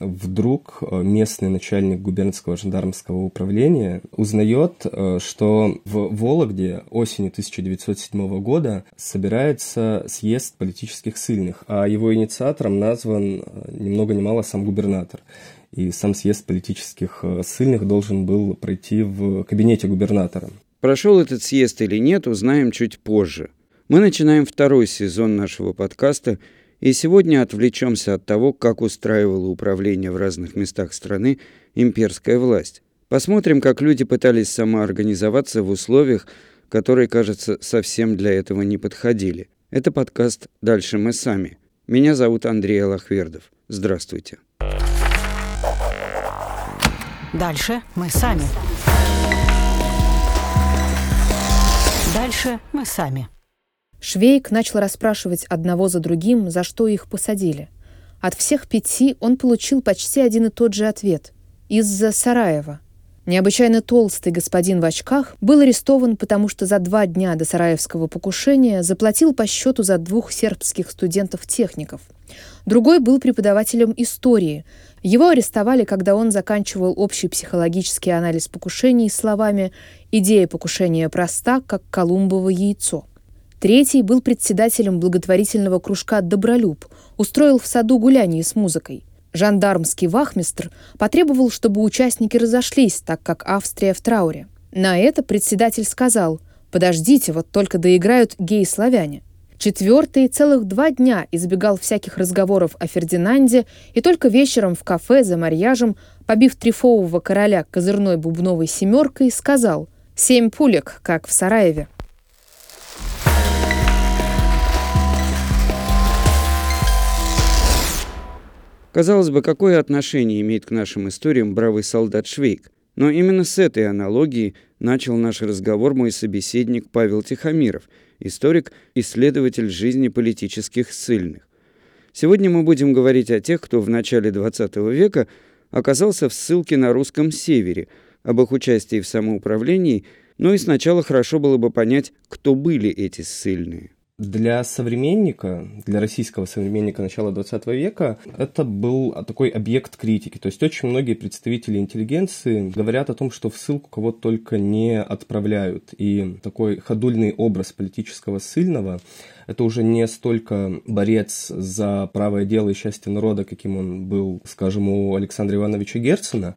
вдруг э, местный начальник губернского жандармского управления узнает, э, что в Вологде осенью 1907 года собирается съезд политических ссыльных, а его инициатором назван ни много ни мало сам губернатор и сам съезд политических ссыльных должен был пройти в кабинете губернатора. Прошел этот съезд или нет, узнаем чуть позже. Мы начинаем второй сезон нашего подкаста, и сегодня отвлечемся от того, как устраивало управление в разных местах страны имперская власть. Посмотрим, как люди пытались самоорганизоваться в условиях, которые, кажется, совсем для этого не подходили. Это подкаст «Дальше мы сами». Меня зовут Андрей Алахвердов. Здравствуйте. Дальше мы сами. Дальше мы сами. Швейк начал расспрашивать одного за другим, за что их посадили. От всех пяти он получил почти один и тот же ответ – из-за Сараева. Необычайно толстый господин в очках был арестован, потому что за два дня до сараевского покушения заплатил по счету за двух сербских студентов-техников. Другой был преподавателем истории. Его арестовали, когда он заканчивал общий психологический анализ покушений словами «Идея покушения проста, как Колумбово яйцо». Третий был председателем благотворительного кружка «Добролюб», устроил в саду гуляние с музыкой. Жандармский вахмистр потребовал, чтобы участники разошлись, так как Австрия в трауре. На это председатель сказал «Подождите, вот только доиграют геи-славяне». Четвертый целых два дня избегал всяких разговоров о Фердинанде и только вечером в кафе за марьяжем, побив трифового короля козырной бубновой семеркой, сказал «Семь пулек, как в Сараеве». Казалось бы, какое отношение имеет к нашим историям бравый солдат Швейк? Но именно с этой аналогии начал наш разговор мой собеседник Павел Тихомиров, историк, исследователь жизни политических ссыльных. Сегодня мы будем говорить о тех, кто в начале XX века оказался в ссылке на русском севере, об их участии в самоуправлении, но и сначала хорошо было бы понять, кто были эти ссыльные. Для современника, для российского современника начала 20 века, это был такой объект критики. То есть очень многие представители интеллигенции говорят о том, что в ссылку кого только не отправляют. И такой ходульный образ политического ссыльного – это уже не столько борец за правое дело и счастье народа, каким он был, скажем, у Александра Ивановича Герцена,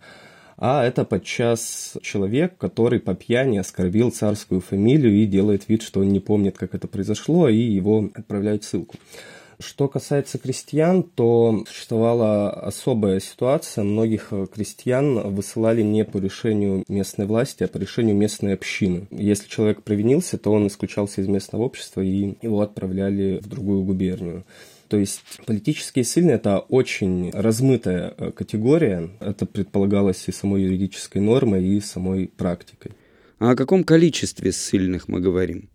а это подчас человек, который по пьяни оскорбил царскую фамилию и делает вид, что он не помнит, как это произошло, и его отправляют в ссылку. Что касается крестьян, то существовала особая ситуация. Многих крестьян высылали не по решению местной власти, а по решению местной общины. Если человек провинился, то он исключался из местного общества, и его отправляли в другую губернию. То есть политические ссыльные – это очень размытая э, категория. Это предполагалось и самой юридической нормой, и самой практикой. А о каком количестве ссыльных мы говорим?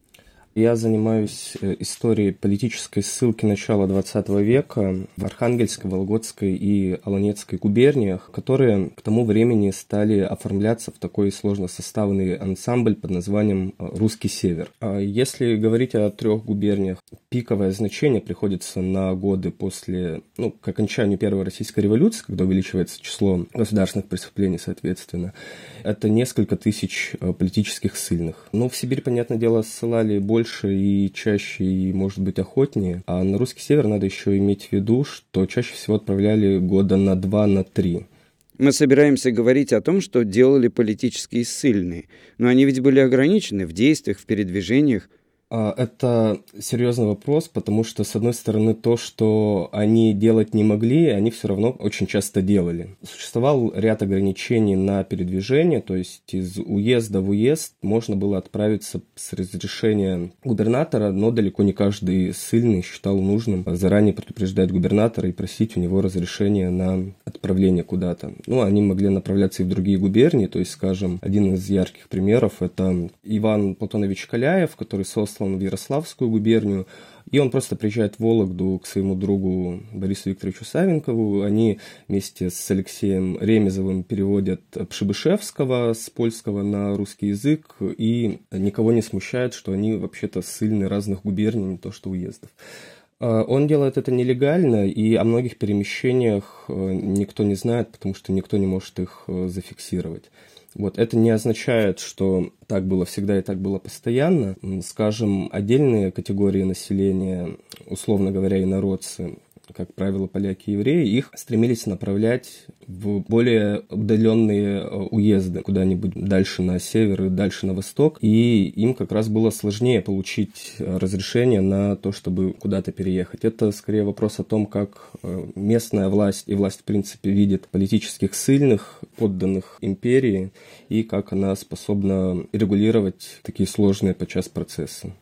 Я занимаюсь э, историей политической ссылки начала XX века в Архангельской, Вологодской и Аланецкой губерниях, которые к тому времени стали оформляться в такой сложно составленный ансамбль под названием э, «Русский север». А если говорить о трех губерниях, пиковое значение приходится на годы после, ну, к окончанию Первой Российской революции, когда увеличивается число государственных преступлений, соответственно. Это несколько тысяч э, политических ссыльных. Но в Сибирь, понятное дело, ссылали больше и чаще, и, может быть, охотнее. А на русский север надо еще иметь в виду, что чаще всего отправляли года на два, на три. Мы собираемся говорить о том, что делали политические ссыльные. Но они ведь были ограничены в действиях, в передвижениях. А, это серьезный вопрос, потому что, с одной стороны, то, что они делать не могли, они все равно очень часто делали. Существовал ряд ограничений на передвижение, то есть из уезда в уезд можно было отправиться с разрешения губернатора, но далеко не каждый ссыльный считал нужным заранее предупреждать губернатора и просить у него разрешения на отправление куда-то. Ну, они могли направляться и в другие губернии, то есть, скажем, один из ярких примеров – это Иван Платонович Каляев, который создал послан в Ярославскую губернию, и он просто приезжает в Вологду к своему другу Борису Викторовичу Савенкову. Они вместе с Алексеем Ремезовым переводят Пшебышевского с польского на русский язык, и никого не смущает, что они вообще-то ссыльны разных губерний, не то что уездов. А, он делает это нелегально, и о многих перемещениях э, никто не знает, потому что никто не может их э, зафиксировать. Вот это не означает, что так было всегда и так было постоянно. Скажем, отдельные категории населения, условно говоря, инородцы, как правило, поляки и евреи, их стремились направлять в более удаленные э, уезды, куда-нибудь дальше на север и дальше на восток, и им как раз было сложнее получить э, разрешение на то, чтобы куда-то переехать. Это скорее вопрос о том, как э, местная власть и власть, в принципе, видит политических сильных, подданных империи, и как она способна регулировать такие сложные подчас процессы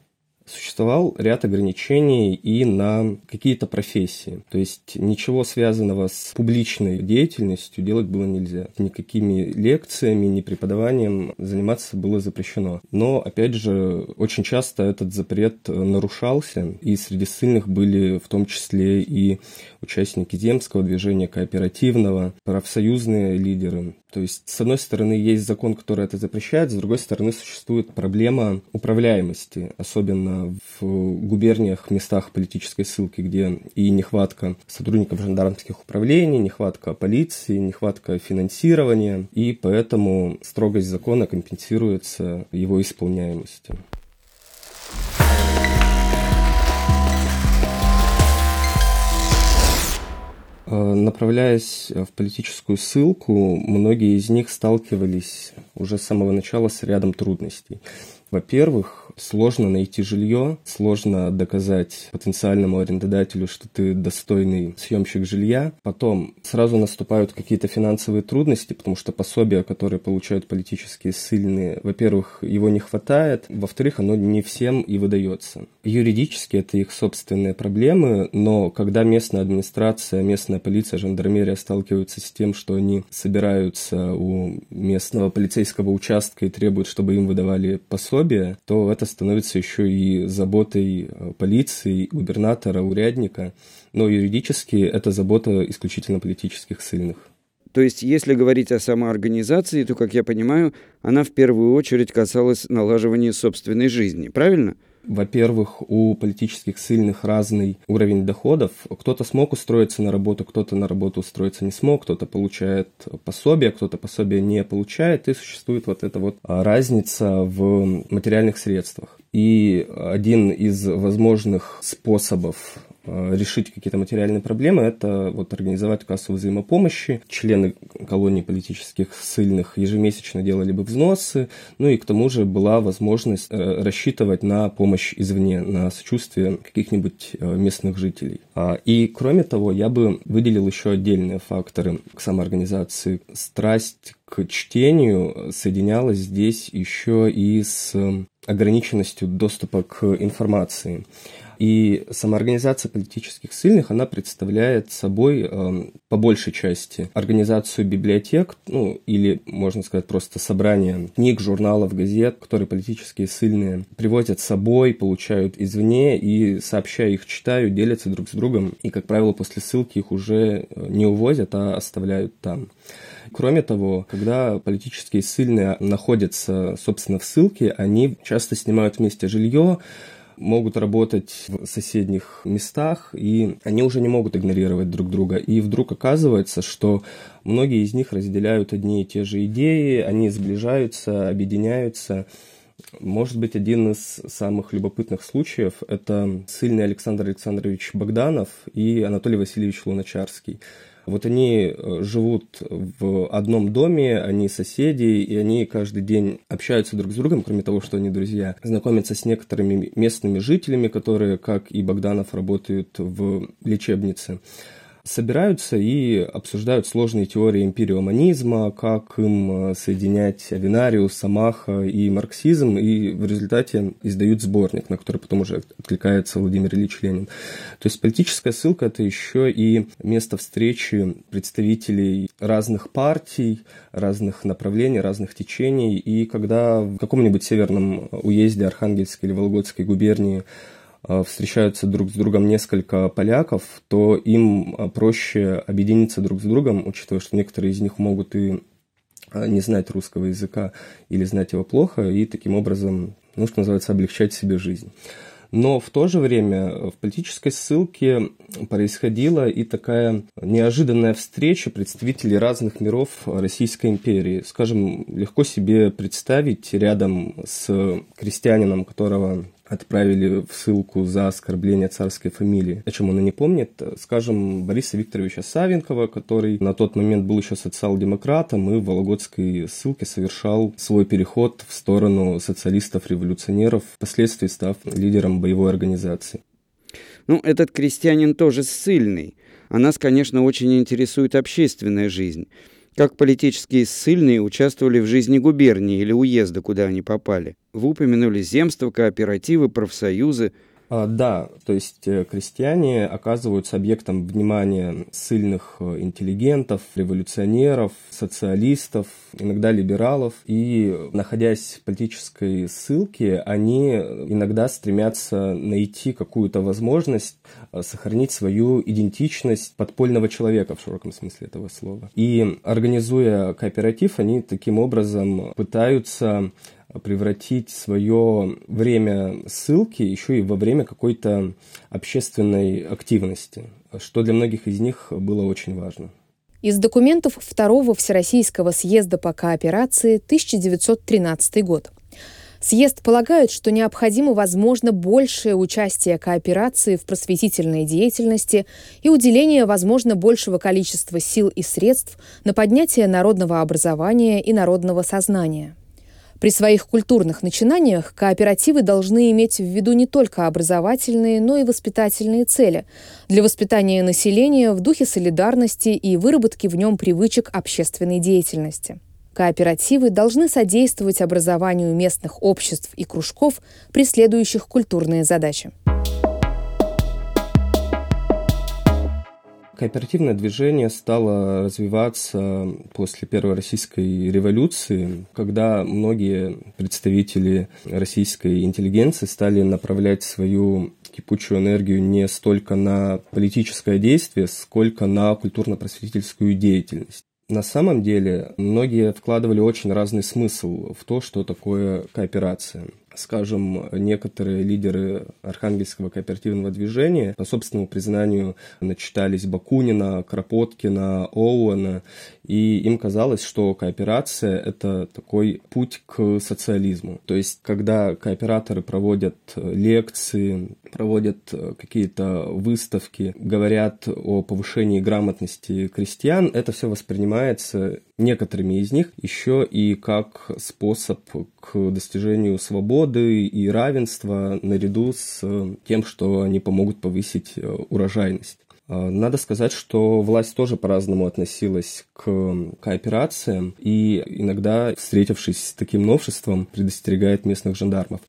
существовал ряд ограничений и на какие-то профессии. То есть ничего связанного с публичной деятельностью делать было нельзя. Никакими лекциями, ни преподаванием заниматься было запрещено. Но, опять же, очень часто этот запрет нарушался, и среди ссыльных были в том числе и участники земского движения, кооперативного, профсоюзные лидеры. То есть, с одной стороны, есть закон, который это запрещает, с другой стороны, существует проблема управляемости, особенно в губерниях, местах политической ссылки, где и нехватка сотрудников жандармских управлений, нехватка полиции, нехватка финансирования, и поэтому строгость закона компенсируется его исполняемостью. Направляясь в политическую ссылку, многие из них сталкивались уже с самого начала с рядом трудностей. Во-первых, сложно найти жилье, сложно доказать потенциальному арендодателю, что ты достойный съемщик жилья. Потом сразу наступают какие-то финансовые трудности, потому что пособия, которые получают политические ссыльные, во-первых, его не хватает, во-вторых, оно не всем и выдается. Юридически это их собственные проблемы, но когда местная администрация, местная полиция, жандармерия сталкиваются с тем, что они собираются у местного полицейского участка и требуют, чтобы им выдавали пособие, то это становится еще и заботой э, полиции, губернатора, урядника. Но юридически это забота исключительно политических ссыльных. То есть, если говорить о самоорганизации, то, как я понимаю, она в первую очередь касалась налаживания собственной жизни, правильно? Во-первых, у политических сильных разный уровень доходов. Кто-то смог устроиться на работу, кто-то на работу устроиться не смог, кто-то получает пособие, кто-то пособие не получает, и существует вот эта вот разница в материальных средствах. И один из возможных способов решить какие-то материальные проблемы, это вот организовать кассу взаимопомощи. Члены колонии политических ссыльных ежемесячно делали бы взносы, ну и к тому же была возможность э, рассчитывать на помощь извне, на сочувствие каких-нибудь э, местных жителей. А, и кроме того, я бы выделил еще отдельные факторы к самоорганизации. Страсть к чтению соединялась здесь еще и с ограниченностью доступа к информации. И самоорганизация политических сильных, она представляет собой э, по большей части организацию библиотек, ну или, можно сказать, просто собрание книг, журналов, газет, которые политические сильные привозят с собой, получают извне и, сообщая их, читают, делятся друг с другом. И, как правило, после ссылки их уже э, не увозят, а оставляют там. Кроме того, когда политические сильные находятся, собственно, в ссылке, они часто снимают вместе жилье, могут работать в соседних местах, и они уже не могут игнорировать друг друга. И вдруг оказывается, что многие из них разделяют одни и те же идеи, они сближаются, объединяются. Может быть, один из самых любопытных случаев – это сильный Александр Александрович Богданов и Анатолий Васильевич Луначарский. Вот они э, живут в одном доме, они соседи, и они каждый день общаются друг с другом, кроме того, что они друзья, знакомятся с некоторыми местными жителями, которые, как и Богданов, работают в лечебнице собираются и обсуждают сложные теории эмпириоманизма, как им э, соединять Авенариус, Самаха и марксизм, и в результате издают сборник, на который потом уже откликается Владимир Ильич Ленин. То есть политическая ссылка – это еще и место встречи представителей разных партий, разных направлений, разных течений, и когда в каком-нибудь северном уезде Архангельской или Вологодской губернии встречаются друг с другом несколько поляков, то им э, проще объединиться друг с другом, учитывая, что некоторые из них могут и э, не знать русского языка или знать его плохо, и таким образом, ну, что называется, облегчать себе жизнь. Но в то же время в политической ссылке происходила и такая неожиданная встреча представителей разных миров Российской империи. Скажем, легко себе представить рядом с крестьянином, которого отправили в ссылку за оскорбление царской фамилии. О чем он и не помнит. Скажем, Бориса Викторовича Савенкова, который на тот момент был еще социал-демократом и в Вологодской ссылке совершал свой переход в сторону социалистов-революционеров, впоследствии став лидером боевой организации. Ну, этот крестьянин тоже ссыльный. А нас, конечно, очень интересует общественная жизнь. Как политические ссыльные участвовали в жизни губернии или уезда, куда они попали. Вы упомянули земства, кооперативы, профсоюзы – да, то есть э, крестьяне оказываются объектом внимания сильных э, интеллигентов, революционеров, социалистов, иногда либералов. И, находясь в политической ссылке, они иногда стремятся найти какую-то возможность э, сохранить свою идентичность подпольного человека в широком смысле этого слова. И организуя кооператив, они таким образом пытаются превратить свое время ссылки еще и во время какой-то общественной активности, что для многих из них было очень важно. Из документов Второго Всероссийского съезда по кооперации 1913 год. Съезд полагает, что необходимо, возможно, большее участие кооперации в просветительной деятельности и уделение, возможно, большего количества сил и средств на поднятие народного образования и народного сознания – при своих культурных начинаниях кооперативы должны иметь в виду не только образовательные, но и воспитательные цели для воспитания населения в духе солидарности и выработки в нем привычек общественной деятельности. Кооперативы должны содействовать образованию местных обществ и кружков, преследующих культурные задачи. Кооперативное движение стало развиваться после Первой Российской революции, когда многие представители российской интеллигенции стали направлять свою кипучую энергию не столько на политическое действие, сколько на культурно-просветительскую деятельность. На самом деле, многие вкладывали очень разный смысл в то, что такое кооперация скажем, некоторые лидеры архангельского кооперативного движения по собственному признанию начитались Бакунина, Кропоткина, Оуэна, и им казалось, что кооперация – это такой путь к социализму. То есть, когда кооператоры проводят лекции, проводят какие-то выставки, говорят о повышении грамотности крестьян, это все воспринимается некоторыми из них еще и как способ достижению свободы и равенства наряду с тем, что они помогут повысить э, урожайность. Э, надо сказать, что власть тоже по-разному относилась к кооперациям и иногда, встретившись с таким новшеством, предостерегает местных жандармов.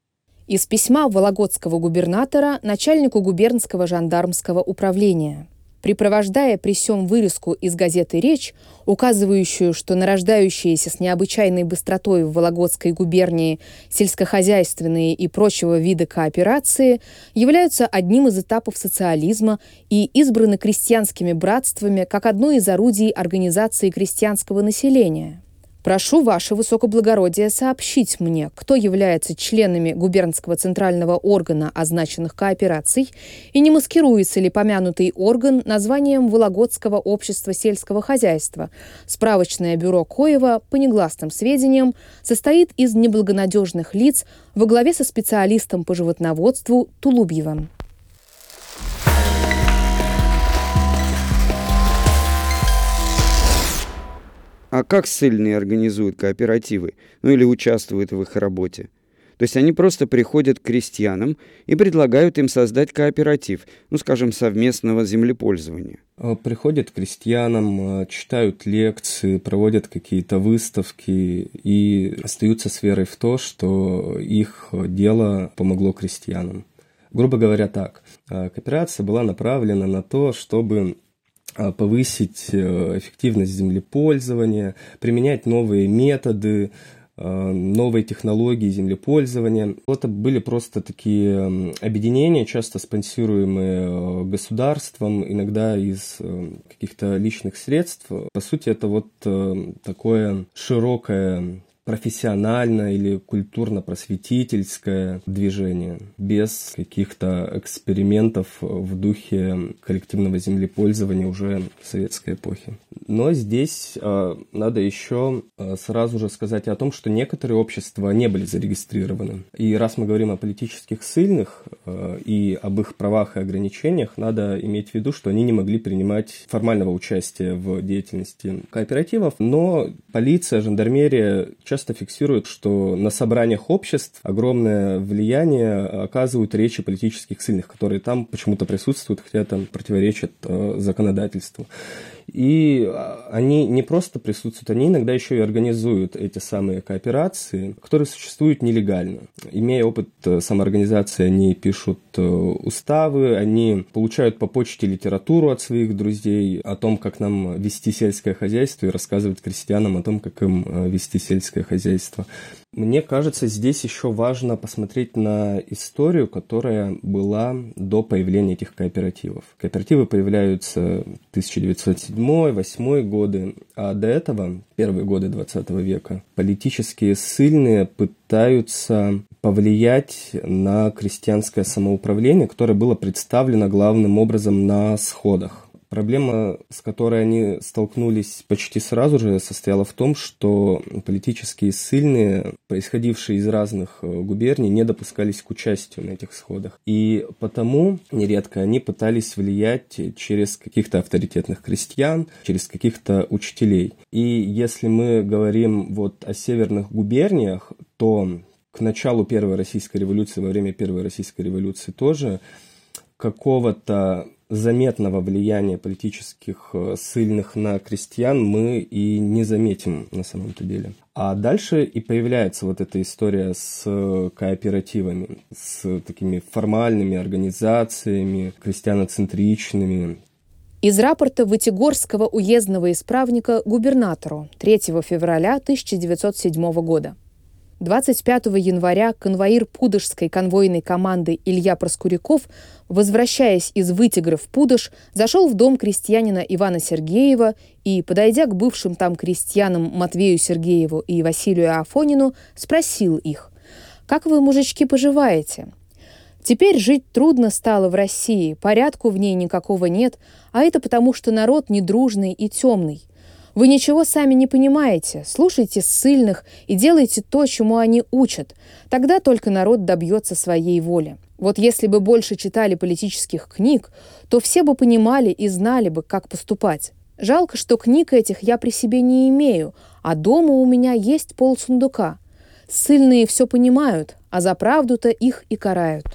Из письма Вологодского губернатора начальнику губернского жандармского управления – припровождая при сём вырезку из газеты «Речь», указывающую, что нарождающиеся с необычайной быстротой в Вологодской губернии сельскохозяйственные и прочего вида кооперации являются одним из этапов социализма и избраны крестьянскими братствами как одно из орудий организации крестьянского населения – Прошу ваше высокоблагородие сообщить мне, кто является членами губернского центрального органа означенных коопераций и не маскируется ли помянутый орган названием Вологодского общества сельского хозяйства. Справочное бюро Коева, по негласным сведениям, состоит из неблагонадежных лиц во главе со специалистом по животноводству Тулубьевым. А как ссыльные организуют кооперативы, ну или участвуют в их работе? То есть они просто приходят к крестьянам и предлагают им создать кооператив, ну, скажем, совместного землепользования. А, приходят к крестьянам, а, читают лекции, проводят какие-то выставки и остаются с верой в то, что их дело помогло крестьянам. Грубо говоря так, а, кооперация была направлена на то, чтобы повысить э, эффективность землепользования, применять новые методы, а, новые технологии землепользования. Это были просто такие объединения, часто спонсируемые э, государством, иногда из э, каких-то личных средств. По сути, это вот такое широкое профессиональное или культурно-просветительское движение, без каких-то экспериментов в духе коллективного землепользования уже советской эпохе. Но здесь э, надо еще э, сразу же сказать о том, что некоторые общества не были зарегистрированы. И раз мы говорим о политических ссыльных э, и об их правах и ограничениях, надо иметь в виду, что они не могли принимать формального участия в деятельности кооперативов, но полиция, жандармерия часто фиксируют, что на собраниях обществ огромное влияние оказывают речи политических ссыльных, которые там почему-то присутствуют, хотя там противоречат э, законодательству. И а, они не просто присутствуют, они иногда еще и организуют эти самые кооперации, которые существуют нелегально. Имея опыт э, самоорганизации, они пишут э, уставы, они получают по почте литературу от своих друзей о том, как нам вести сельское хозяйство и рассказывают крестьянам о том, как им э, вести сельское хозяйство. Мне кажется, здесь еще важно посмотреть на историю, которая была до появления этих кооперативов. Кооперативы появляются в 1907-1908 годы, а до этого, первые годы 20 века, политические ссыльные пытаются повлиять на крестьянское самоуправление, которое было представлено главным образом на сходах. Проблема, с которой они столкнулись почти сразу же, состояла в том, что политические ссыльные, происходившие из разных э, губерний, не допускались к участию на этих сходах. И потому нередко они пытались влиять через каких-то авторитетных крестьян, через каких-то учителей. И если мы говорим вот о северных губерниях, то к началу Первой Российской революции, во время Первой Российской революции тоже какого-то заметного влияния политических э, сильных на крестьян мы и не заметим на самом-то деле. А дальше и появляется вот эта история с э, кооперативами, с такими формальными организациями, крестьяноцентричными. Из рапорта Вытегорского уездного исправника губернатору 3 февраля 1907 года. 25 января конвоир Пудожской конвойной команды Илья Проскуряков, возвращаясь из Вытигра в Пудож, зашел в дом крестьянина Ивана Сергеева и, подойдя к бывшим там крестьянам Матвею Сергееву и Василию Афонину, спросил их, «Как вы, мужички, поживаете?» Теперь жить трудно стало в России, порядку в ней никакого нет, а это потому, что народ недружный и темный. Вы ничего сами не понимаете, слушайте ссыльных и делайте то, чему они учат. Тогда только народ добьется своей воли. Вот если бы больше читали политических книг, то все бы понимали и знали бы, как поступать. Жалко, что книг этих я при себе не имею, а дома у меня есть пол сундука. Ссыльные все понимают, а за правду-то их и карают.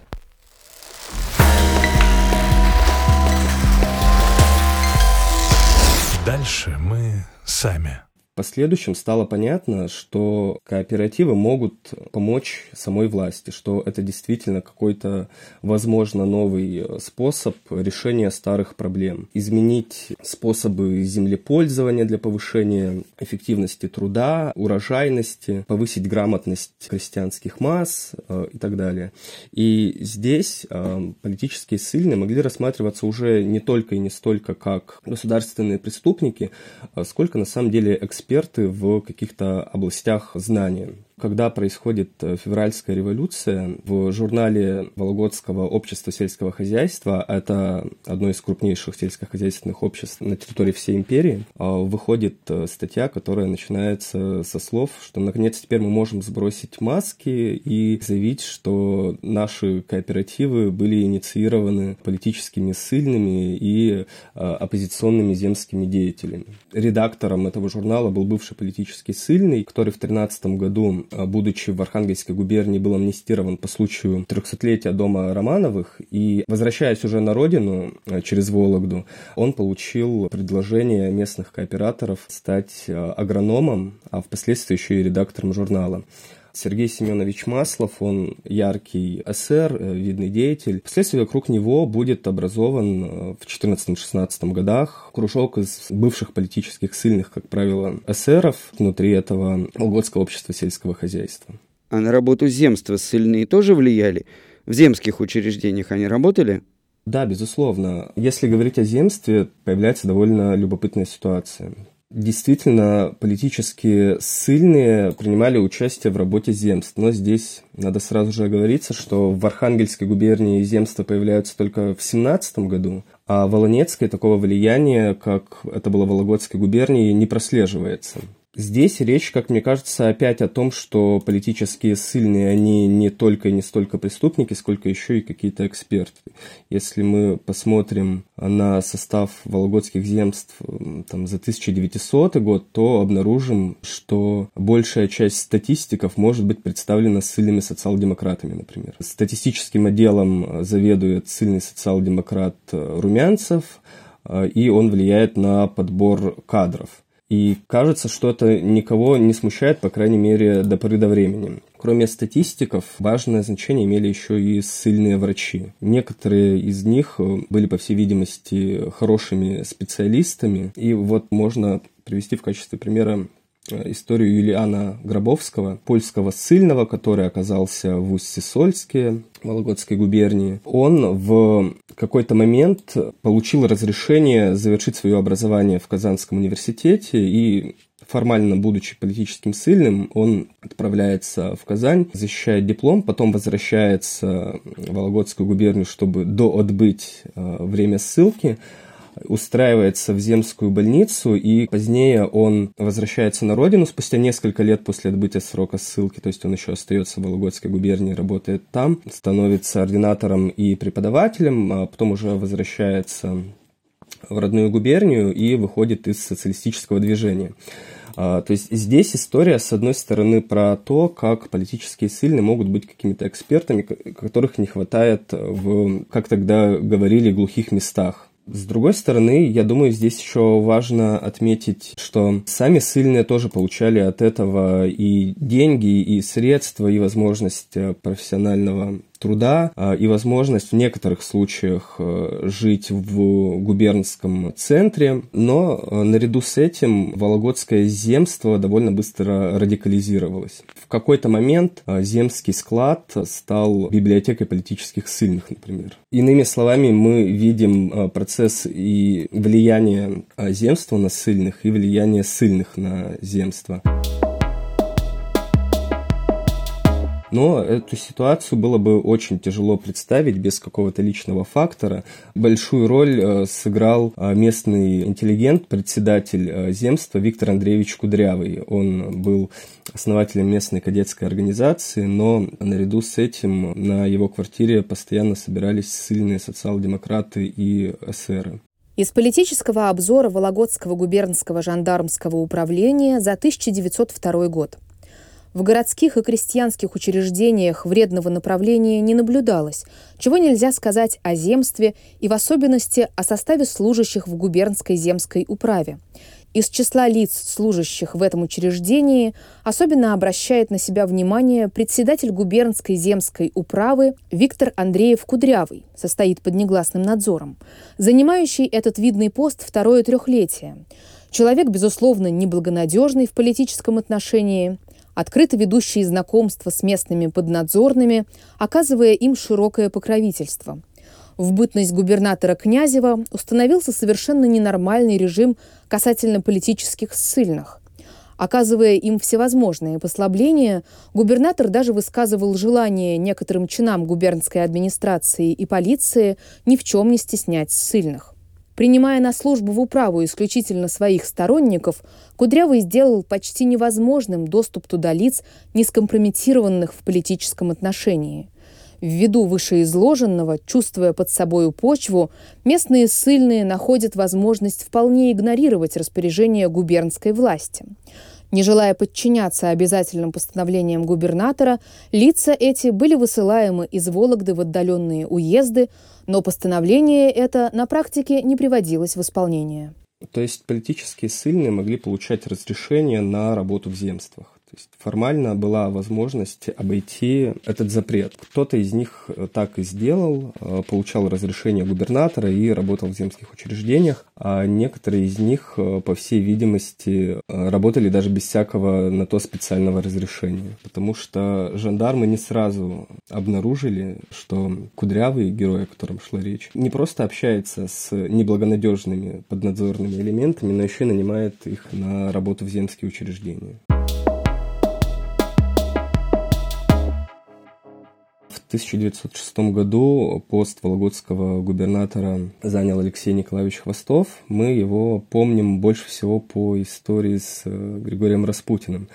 Дальше мы сами. Последующем стало понятно, что кооперативы могут помочь самой власти, что это действительно какой-то, возможно, новый способ решения старых проблем. Изменить способы землепользования для повышения эффективности труда, урожайности, повысить грамотность крестьянских масс э, и так далее. И здесь э, политические ссыльные могли рассматриваться уже не только и не столько как государственные преступники, сколько на самом деле эксперты эксперты в каких-то областях знания когда происходит э, февральская революция, в журнале Вологодского общества сельского хозяйства, это одно из крупнейших сельскохозяйственных обществ на территории всей империи, а, выходит э, статья, которая начинается со слов, что наконец теперь мы можем сбросить маски и заявить, что наши кооперативы были инициированы политическими ссыльными и а, оппозиционными земскими деятелями. Редактором этого журнала был бывший политический ссыльный, который в 13 году будучи в Архангельской губернии, был амнистирован по случаю 300-летия дома Романовых. И, возвращаясь уже на родину а, через Вологду, он получил предложение местных кооператоров стать а, агрономом, а впоследствии еще и редактором журнала. Сергей Семенович Маслов, он яркий эсер, э, видный деятель. Впоследствии вокруг него будет образован э, в 14-16 годах кружок из бывших политических сильных, как правило, эсеров внутри этого Вологодского общества сельского хозяйства. А на работу земства ссыльные тоже влияли? В земских учреждениях они работали? Да, безусловно. Если говорить о земстве, появляется довольно любопытная ситуация. Действительно, политические ссыльные принимали участие в работе земств, но здесь надо сразу же оговориться, что в Архангельской губернии земства появляются только в 17 году, а в Волонецкой такого влияния, как это было в Вологодской губернии, не прослеживается. Здесь речь, как мне кажется, опять о том, что политические ссыльные, они не только и не столько преступники, сколько еще и какие-то эксперты. Если мы посмотрим на состав вологодских земств там, за 1900 год, то обнаружим, что большая часть статистиков может быть представлена ссыльными социал-демократами, например. Статистическим отделом заведует ссыльный социал-демократ Румянцев, и он влияет на подбор кадров. И кажется, что это никого не смущает, по крайней мере, до поры до времени. Кроме статистиков, важное значение имели еще и ссыльные врачи. Некоторые из них были, по всей видимости, хорошими специалистами. И вот можно привести в качестве примера Э, историю Юлиана Гробовского, польского ссыльного, который оказался в Усть-Сесольске, Вологодской губернии. Он в какой-то момент получил разрешение завершить свое образование в Казанском университете и формально будучи политическим ссыльным, он отправляется в Казань, защищает диплом, потом возвращается в Вологодскую губернию, чтобы доотбыть э, время ссылки устраивается в земскую больницу, и позднее он возвращается на родину спустя несколько лет после отбытия срока ссылки, то есть он еще остается в Вологодской губернии, работает там, становится ординатором и преподавателем, а потом уже возвращается в родную губернию и выходит из социалистического движения. А, то есть здесь история, с одной стороны, про то, как политические ссыльные могут быть какими-то экспертами, которых не хватает в, как тогда говорили, глухих местах. С другой стороны, я думаю, здесь еще важно отметить, что сами ссыльные тоже получали от этого и деньги, и средства, и возможность э, профессионального труда а, и возможность в некоторых случаях э, жить в губернском центре, но э, наряду с этим Вологодское земство довольно быстро радикализировалось. В какой-то момент э, земский склад стал библиотекой политических ссыльных, например. Иными словами, мы видим процесс и влияние земства на ссыльных, и влияние ссыльных на земство. Но эту ситуацию было бы очень тяжело представить без какого-то личного фактора. Большую роль э, сыграл э, местный интеллигент, председатель э, земства Виктор Андреевич Кудрявый. Он был основателем местной кадетской организации, но наряду с этим на его квартире постоянно собирались сильные социал-демократы и эсеры. Из политического обзора Вологодского губернского жандармского управления за 1902 год. В городских и крестьянских учреждениях вредного направления не наблюдалось, чего нельзя сказать о земстве и в особенности о составе служащих в губернской земской управе. Из числа лиц, служащих в этом учреждении, особенно обращает на себя внимание председатель губернской земской управы Виктор Андреев Кудрявый, состоит под негласным надзором, занимающий этот видный пост второе трехлетие. Человек, безусловно, неблагонадежный в политическом отношении – открыто ведущие знакомства с местными поднадзорными, оказывая им широкое покровительство. В бытность губернатора Князева установился совершенно ненормальный режим касательно политических ссыльных. Оказывая им всевозможные послабления, губернатор даже высказывал желание некоторым чинам губернской администрации и полиции ни в чем не стеснять ссыльных. Принимая на службу в управу исключительно своих сторонников, Кудрявый сделал почти невозможным доступ туда лиц, не скомпрометированных в политическом отношении. Ввиду вышеизложенного, чувствуя под собою почву, местные ссыльные находят возможность вполне игнорировать распоряжение губернской власти. Не желая подчиняться обязательным постановлениям губернатора, лица эти были высылаемы из Вологды в отдаленные уезды, но постановление это на практике не приводилось в исполнение. То есть политические ссыльные могли получать разрешение на работу в земствах. То есть формально была возможность обойти этот запрет. Кто-то из них так и сделал, э, получал разрешение губернатора и работал в земских учреждениях, а некоторые из них, э, по всей видимости, э, работали даже без всякого на то специального разрешения. Потому что жандармы не сразу обнаружили, что Кудрявый, герой, о котором шла речь, не просто общается с неблагонадежными поднадзорными элементами, но еще и нанимает их на работу в земские учреждения. 1906 году пост вологодского губернатора занял Алексей Николаевич Хвостов. Мы его помним больше всего по истории с э, Григорием Распутиным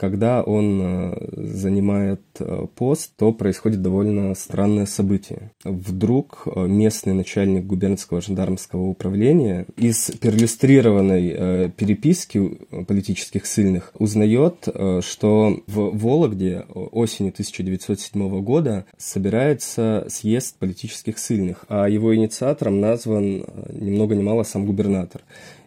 когда он э, занимает э, пост, то происходит довольно странное событие. Вдруг э, местный начальник губернского жандармского управления из перлюстрированной переписки политических ссыльных узнает, что в Вологде осенью 1907 года собирается съезд политических ссыльных, а его инициатором назван ни много ни мало сам губернатор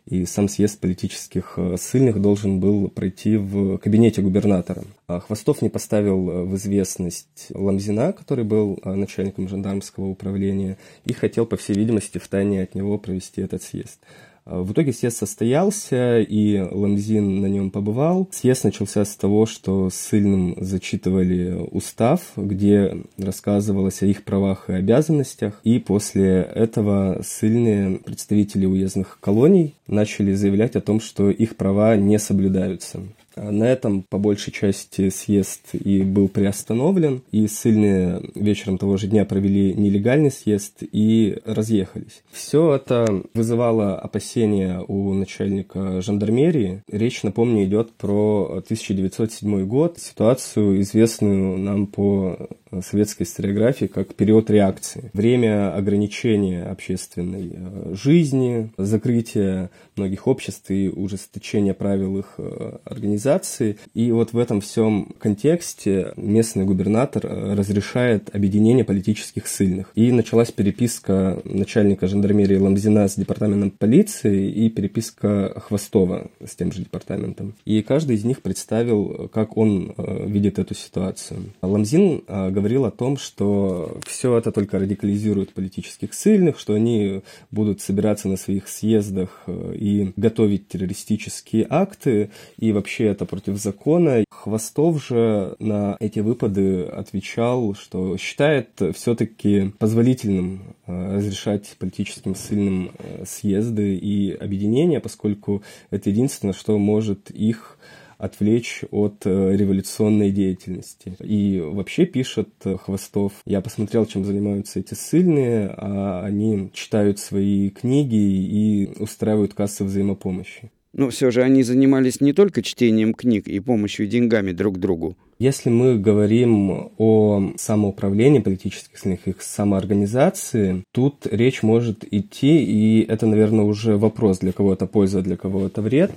и сам съезд политических э, ссыльных должен был пройти в кабинете губернатора. А Хвостов не поставил э, в известность Ламзина, который был э, начальником жандармского управления, и хотел, по всей видимости, в тайне от него провести этот съезд. В итоге съезд состоялся, и Ламзин на нем побывал. Съезд начался с того, что ссыльным зачитывали устав, где рассказывалось о их правах и обязанностях. И после этого ссыльные представители уездных колоний начали заявлять о том, что их права не соблюдаются. А на этом, по большей части, съезд и был приостановлен, и ссыльные вечером того же дня провели нелегальный съезд и разъехались. Все это вызывало опасения у начальника жандармерии. Речь, напомню, идет про 1907 год, ситуацию, известную нам по советской историографии как период реакции. Время ограничения общественной э, жизни, закрытия многих обществ и ужесточения правил их э, организации. И вот в этом всем контексте местный губернатор э, разрешает объединение политических ссыльных. И началась переписка начальника жандармерии Ламзина с департаментом полиции и переписка Хвостова с тем же департаментом. И каждый из них представил, как он видит эту ситуацию. Ламзин говорил о том, что все это только радикализирует политических ссыльных, что они будут собираться на своих съездах э, и готовить террористические акты, и вообще это против закона. Хвостов же на эти выпады отвечал, что считает все-таки позволительным э, разрешать политическим ссыльным э, съезды и объединения, поскольку это единственное, что может их отвлечь от э, революционной деятельности. И вообще пишет э, Хвостов, я посмотрел, чем занимаются эти ссыльные, а они читают свои книги и устраивают кассы взаимопомощи. Но все же они занимались не только чтением книг и помощью деньгами друг другу. Если мы говорим о самоуправлении политических ссыльных, их самоорганизации, тут речь может идти, и это, наверное, уже вопрос, для кого-то польза, для кого-то вред,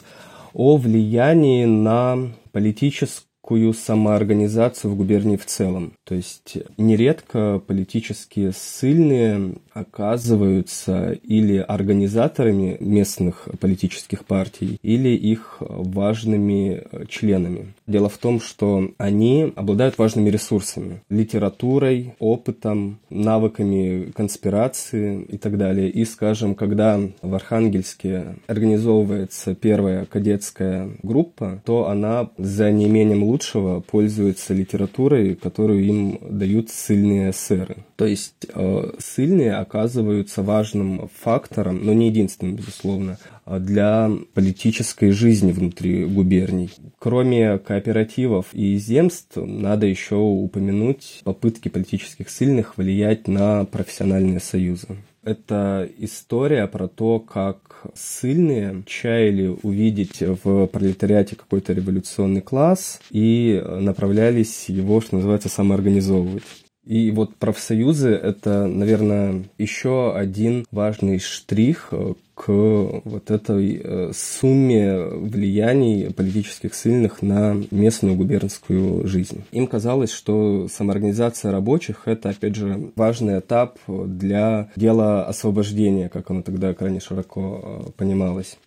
о влиянии на политическую некую самоорганизацию в губернии в целом. То есть нередко политические ссыльные оказываются или организаторами местных политических партий, или их важными членами. Дело в том, что они обладают важными ресурсами, литературой, опытом, навыками конспирации и так далее. И, скажем, когда в Архангельске организовывается первая кадетская группа, то она за неимением лучшего лучшего пользуются литературой, которую им дают сильные эсеры. То есть э, сильные оказываются важным фактором, но не единственным, безусловно, для политической жизни внутри губерний. Кроме кооперативов и земств, надо еще упомянуть попытки политических сильных влиять на профессиональные союзы. Это история про то, как сильные чаяли увидеть в пролетариате какой-то революционный класс и направлялись его, что называется, самоорганизовывать. И вот профсоюзы — это, наверное, еще один важный штрих к вот этой э, сумме влияний политических сильных на местную губернскую жизнь. Им казалось, что самоорганизация рабочих – это, опять же, важный этап для дела освобождения, как оно тогда крайне широко э, понималось.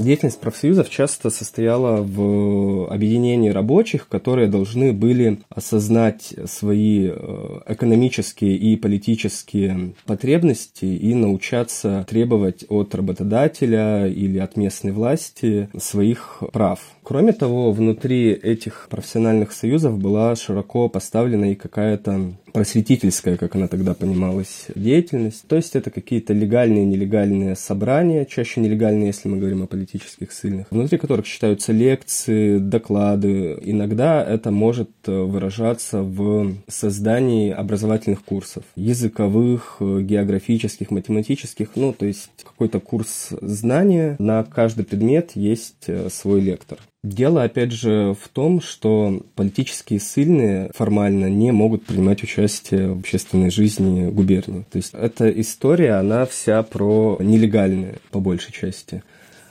Деятельность профсоюзов часто состояла в объединении рабочих, которые должны были осознать свои э, экономические и политические потребности и научаться требовать от работодателя или от местной власти своих прав. Кроме того, внутри этих профессиональных союзов была широко поставлена и какая-то просветительская, как она тогда понималась, деятельность. То есть это какие-то легальные нелегальные собрания, чаще нелегальные, если мы говорим о политических ссыльных, внутри которых читаются лекции, доклады. Иногда это может выражаться в создании образовательных курсов, языковых, географических, математических, ну, то есть какой-то курс знания. На каждый предмет есть свой лектор. Дело, опять же, в том, что политические ссыльные формально не могут принимать участие в общественной жизни губернии. То есть эта история, она вся про нелегальные, по большей части.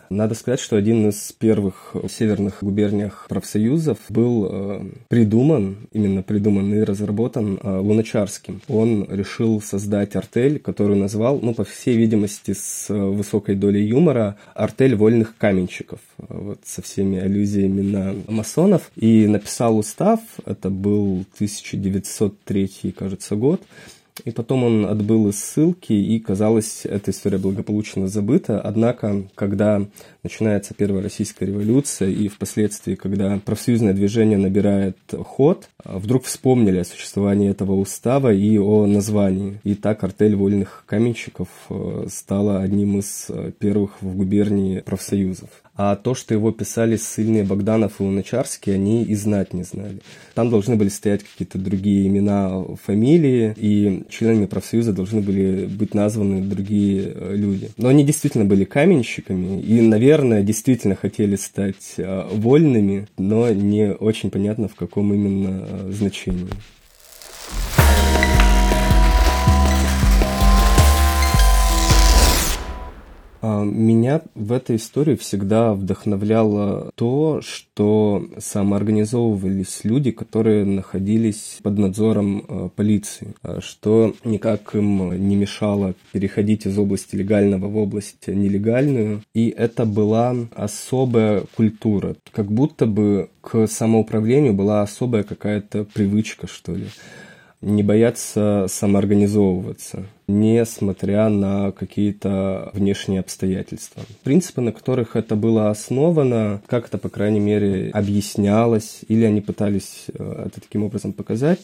Надо сказать, что один из первых северных губерниях профсоюзов был э, придуман, именно придуман и разработан э, Луначарским. Он решил создать артель, которую назвал, ну, по всей видимости, с высокой долей юмора, артель вольных каменщиков, вот со всеми аллюзиями на масонов. И написал устав, это был 1903, кажется, год, и потом он отбыл из ссылки, и, казалось, эта история благополучно забыта. Однако, когда начинается Первая Российская революция, и впоследствии, когда профсоюзное движение набирает ход, вдруг вспомнили о существовании этого устава и о названии. И так артель вольных каменщиков э, стала одним из э, первых в губернии профсоюзов а то, что его писали ссыльные Богданов и Луначарский, они и знать не знали. Там должны были стоять какие-то другие имена, фамилии, и членами профсоюза должны были быть названы другие э, люди. Но они действительно были каменщиками, и, наверное, действительно хотели стать вольными, но не очень понятно, в каком именно значении. Меня в этой истории всегда вдохновляло то, что самоорганизовывались люди, которые находились под надзором а, полиции, а, что никак им не мешало переходить из области легального в область нелегальную. И это была особая культура, как будто бы к самоуправлению была особая какая-то привычка, что ли не бояться самоорганизовываться, несмотря на какие-то внешние обстоятельства. Принципы, на которых это было основано, как это, по крайней мере, объяснялось, или они пытались э, это таким образом показать,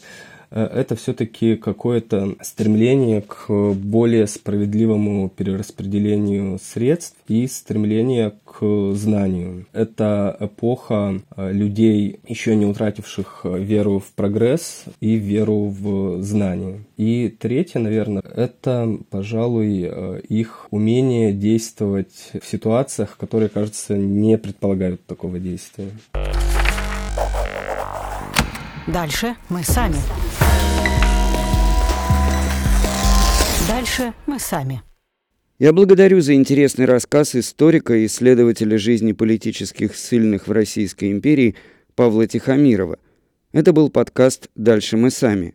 это все-таки какое-то стремление к более справедливому перераспределению средств и стремление к знанию. Это эпоха э, людей, еще не утративших веру в прогресс и веру в знание. И третье, наверное, это, пожалуй, э, их умение действовать в ситуациях, которые, кажется, не предполагают такого действия. Дальше мы сами. Дальше мы сами. Я благодарю за интересный рассказ историка и исследователя жизни политических ссыльных в Российской империи Павла Тихомирова. Это был подкаст «Дальше мы сами».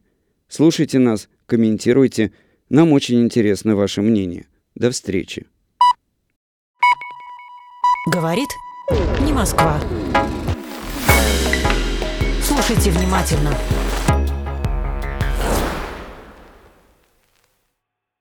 Слушайте нас, комментируйте. Нам очень интересно ваше мнение. До встречи. Говорит не Москва. Слушайте внимательно.